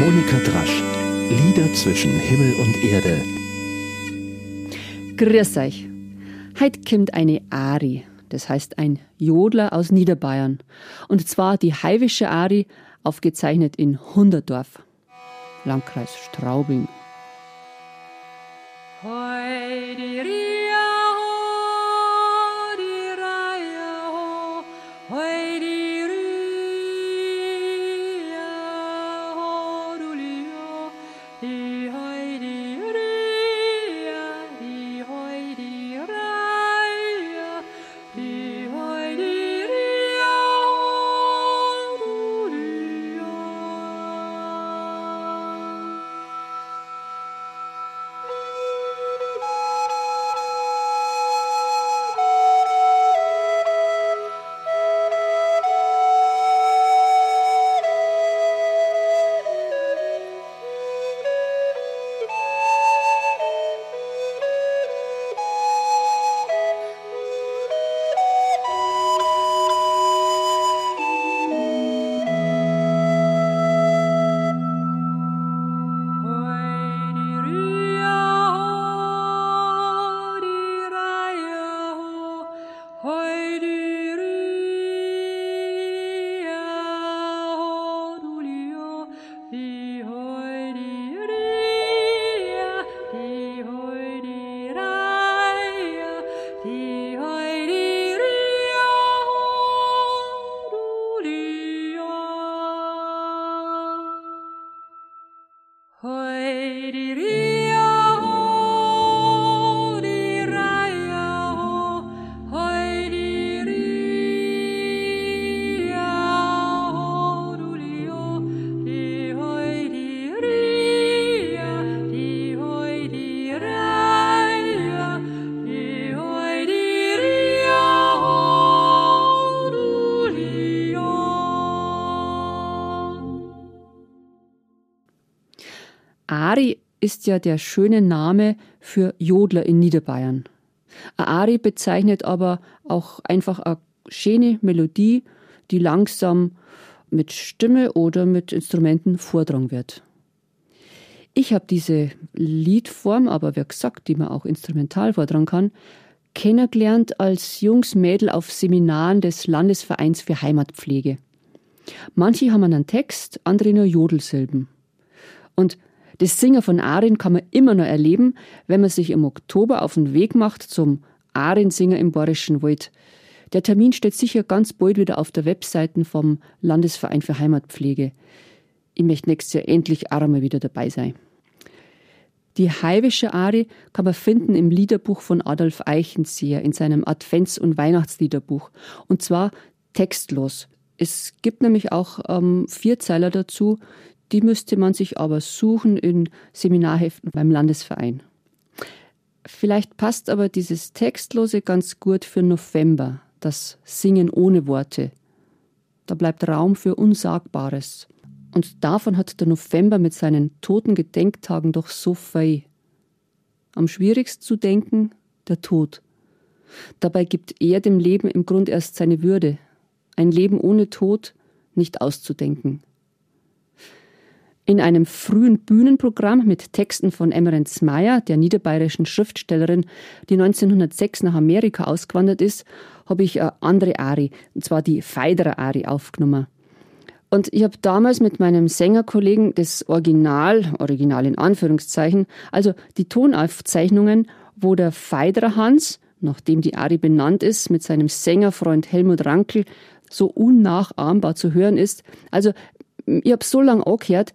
Monika Drasch. Lieder zwischen Himmel und Erde. Grüß euch. Heute kommt eine Ari, das heißt ein Jodler aus Niederbayern. Und zwar die Heiwische Ari, aufgezeichnet in Hunderdorf, Landkreis Straubing. Ari ist ja der schöne Name für Jodler in Niederbayern. Ari bezeichnet aber auch einfach eine schöne Melodie, die langsam mit Stimme oder mit Instrumenten vordrang wird. Ich habe diese Liedform, aber wie gesagt, die man auch instrumental vortragen kann, kennengelernt als junges Mädel auf Seminaren des Landesvereins für Heimatpflege. Manche haben einen Text, andere nur Jodelsilben. Und das Singen von Arin kann man immer noch erleben, wenn man sich im Oktober auf den Weg macht zum Arin-Singer im Bayerischen Wald. Der Termin steht sicher ganz bald wieder auf der Webseite vom Landesverein für Heimatpflege. Ich möchte nächstes Jahr endlich auch mal wieder dabei sein. Die Heiwische Ari kann man finden im Liederbuch von Adolf Eichenseher in seinem Advents- und Weihnachtsliederbuch. Und zwar textlos. Es gibt nämlich auch ähm, Vierzeiler dazu, die müsste man sich aber suchen in Seminarheften beim Landesverein. Vielleicht passt aber dieses Textlose ganz gut für November, das Singen ohne Worte. Da bleibt Raum für Unsagbares. Und davon hat der November mit seinen toten Gedenktagen doch so viel. Am schwierigsten zu denken, der Tod. Dabei gibt er dem Leben im Grund erst seine Würde. Ein Leben ohne Tod nicht auszudenken. In einem frühen Bühnenprogramm mit Texten von Emmerence Meyer, der niederbayerischen Schriftstellerin, die 1906 nach Amerika ausgewandert ist, habe ich eine andere Ari, und zwar die Feiderer Ari, aufgenommen. Und ich habe damals mit meinem Sängerkollegen das Original, Original in Anführungszeichen, also die Tonaufzeichnungen, wo der Feiderer Hans, nachdem die Ari benannt ist, mit seinem Sängerfreund Helmut Rankel so unnachahmbar zu hören ist. Also ich habe so lange angehört,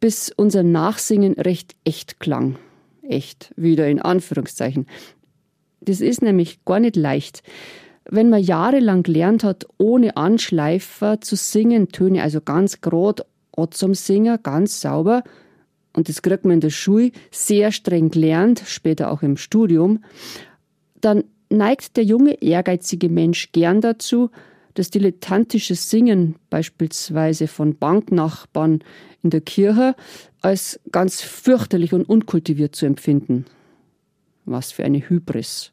bis unser Nachsingen recht echt klang. Echt, wieder in Anführungszeichen. Das ist nämlich gar nicht leicht. Wenn man jahrelang gelernt hat, ohne Anschleifer zu singen, Töne also ganz grad zum Singen, ganz sauber, und das kriegt man in der Schule sehr streng gelernt, später auch im Studium, dann neigt der junge, ehrgeizige Mensch gern dazu, das dilettantische Singen beispielsweise von Banknachbarn in der Kirche als ganz fürchterlich und unkultiviert zu empfinden. Was für eine Hybris.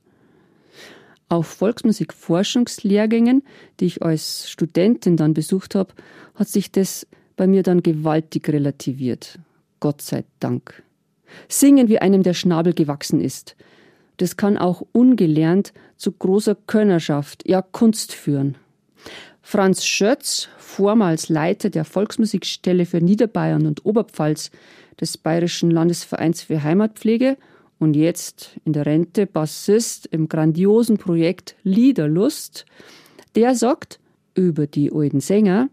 Auf Volksmusikforschungslehrgängen, die ich als Studentin dann besucht habe, hat sich das bei mir dann gewaltig relativiert. Gott sei Dank. Singen, wie einem der Schnabel gewachsen ist. Das kann auch ungelernt zu großer Könnerschaft, ja Kunst führen. Franz Schötz, vormals Leiter der Volksmusikstelle für Niederbayern und Oberpfalz des Bayerischen Landesvereins für Heimatpflege und jetzt in der Rente Bassist im grandiosen Projekt Liederlust, der sagt über die alten Sänger,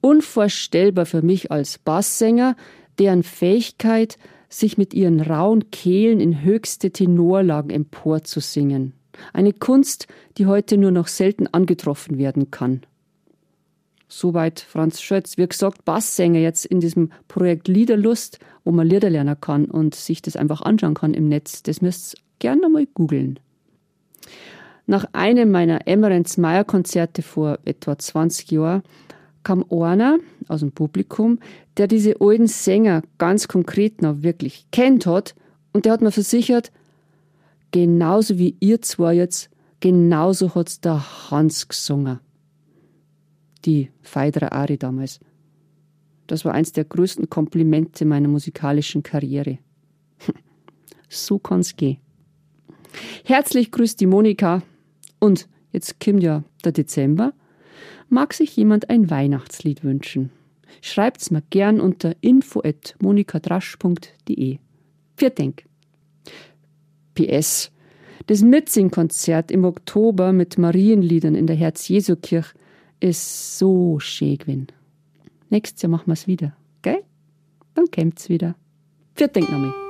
unvorstellbar für mich als Basssänger, deren Fähigkeit, sich mit ihren rauen Kehlen in höchste Tenorlagen emporzusingen. Eine Kunst, die heute nur noch selten angetroffen werden kann. Soweit Franz Schötz. Wie gesagt, Basssänger jetzt in diesem Projekt Liederlust, wo man Lieder lernen kann und sich das einfach anschauen kann im Netz. Das müsst ihr gerne mal googeln. Nach einem meiner Emmerens Meyer Konzerte vor etwa 20 Jahren kam einer aus dem Publikum, der diese alten Sänger ganz konkret noch wirklich kennt hat und der hat mir versichert, genauso wie ihr zwei jetzt, genauso hat's der Hans gesungen die Phaedra Ari damals. Das war eins der größten Komplimente meiner musikalischen Karriere. so kann's gehen. Herzlich grüßt die Monika. Und jetzt kommt ja der Dezember. Mag sich jemand ein Weihnachtslied wünschen? Schreibt's mir gern unter info@monikadrasch.de. Vielen Dank. PS. Das Mitsingkonzert im Oktober mit Marienliedern in der Herz-Jesu-Kirche ist so schön gewesen. Nächstes Jahr machen wir es wieder, gell? Dann kommt's wieder. Vielen Dank nochmal.